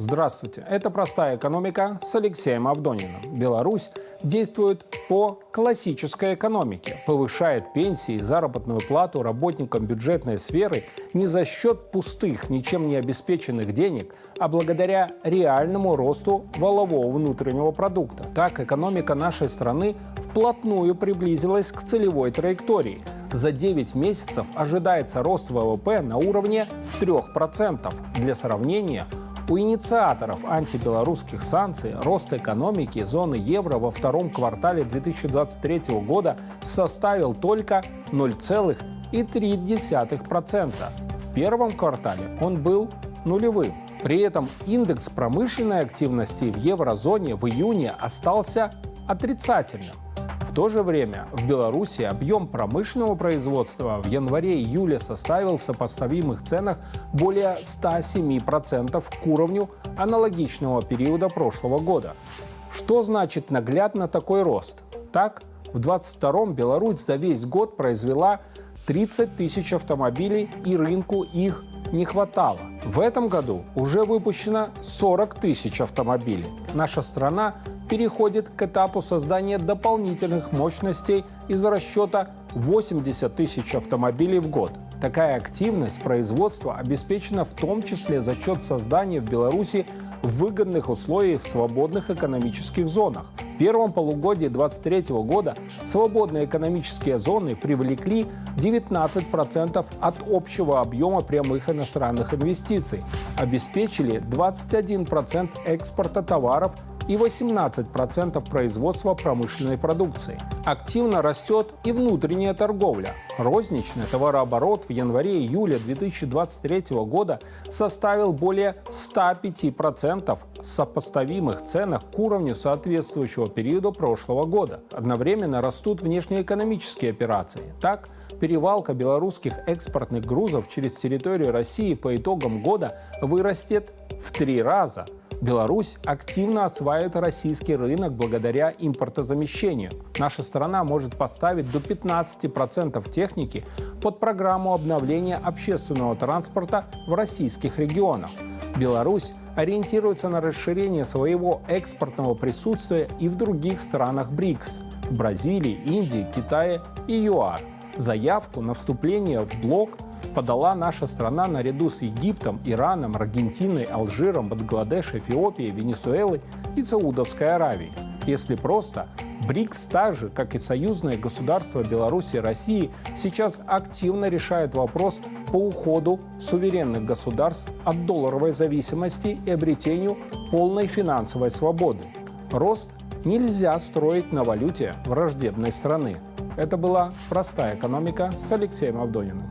Здравствуйте, это «Простая экономика» с Алексеем Авдониным. Беларусь действует по классической экономике, повышает пенсии и заработную плату работникам бюджетной сферы не за счет пустых, ничем не обеспеченных денег, а благодаря реальному росту валового внутреннего продукта. Так экономика нашей страны вплотную приблизилась к целевой траектории. За 9 месяцев ожидается рост ВВП на уровне 3%. Для сравнения, у инициаторов антибелорусских санкций рост экономики зоны евро во втором квартале 2023 года составил только 0,3%. В первом квартале он был нулевым. При этом индекс промышленной активности в еврозоне в июне остался отрицательным. В то же время в Беларуси объем промышленного производства в январе-июле составил в сопоставимых ценах более 107% к уровню аналогичного периода прошлого года. Что значит наглядно такой рост? Так, в 2022 Беларусь за весь год произвела 30 тысяч автомобилей и рынку их не хватало. В этом году уже выпущено 40 тысяч автомобилей. Наша страна переходит к этапу создания дополнительных мощностей из расчета 80 тысяч автомобилей в год. Такая активность производства обеспечена в том числе за счет создания в Беларуси выгодных условий в свободных экономических зонах. В первом полугодии 2023 года свободные экономические зоны привлекли 19% от общего объема прямых иностранных инвестиций, обеспечили 21% экспорта товаров и 18% производства промышленной продукции. Активно растет и внутренняя торговля. Розничный товарооборот в январе-июле 2023 года составил более 105% сопоставимых ценах к уровню соответствующего периода прошлого года. Одновременно растут внешнеэкономические операции. Так, перевалка белорусских экспортных грузов через территорию России по итогам года вырастет в три раза – Беларусь активно осваивает российский рынок благодаря импортозамещению. Наша страна может поставить до 15% техники под программу обновления общественного транспорта в российских регионах. Беларусь ориентируется на расширение своего экспортного присутствия и в других странах БРИКС – Бразилии, Индии, Китае и ЮАР. Заявку на вступление в блок – подала наша страна наряду с Египтом, Ираном, Аргентиной, Алжиром, Бангладеш, Эфиопией, Венесуэлой и Саудовской Аравией. Если просто, БРИКС, так же, как и союзное государство Беларуси и России, сейчас активно решает вопрос по уходу суверенных государств от долларовой зависимости и обретению полной финансовой свободы. Рост нельзя строить на валюте враждебной страны. Это была «Простая экономика» с Алексеем Авдониным.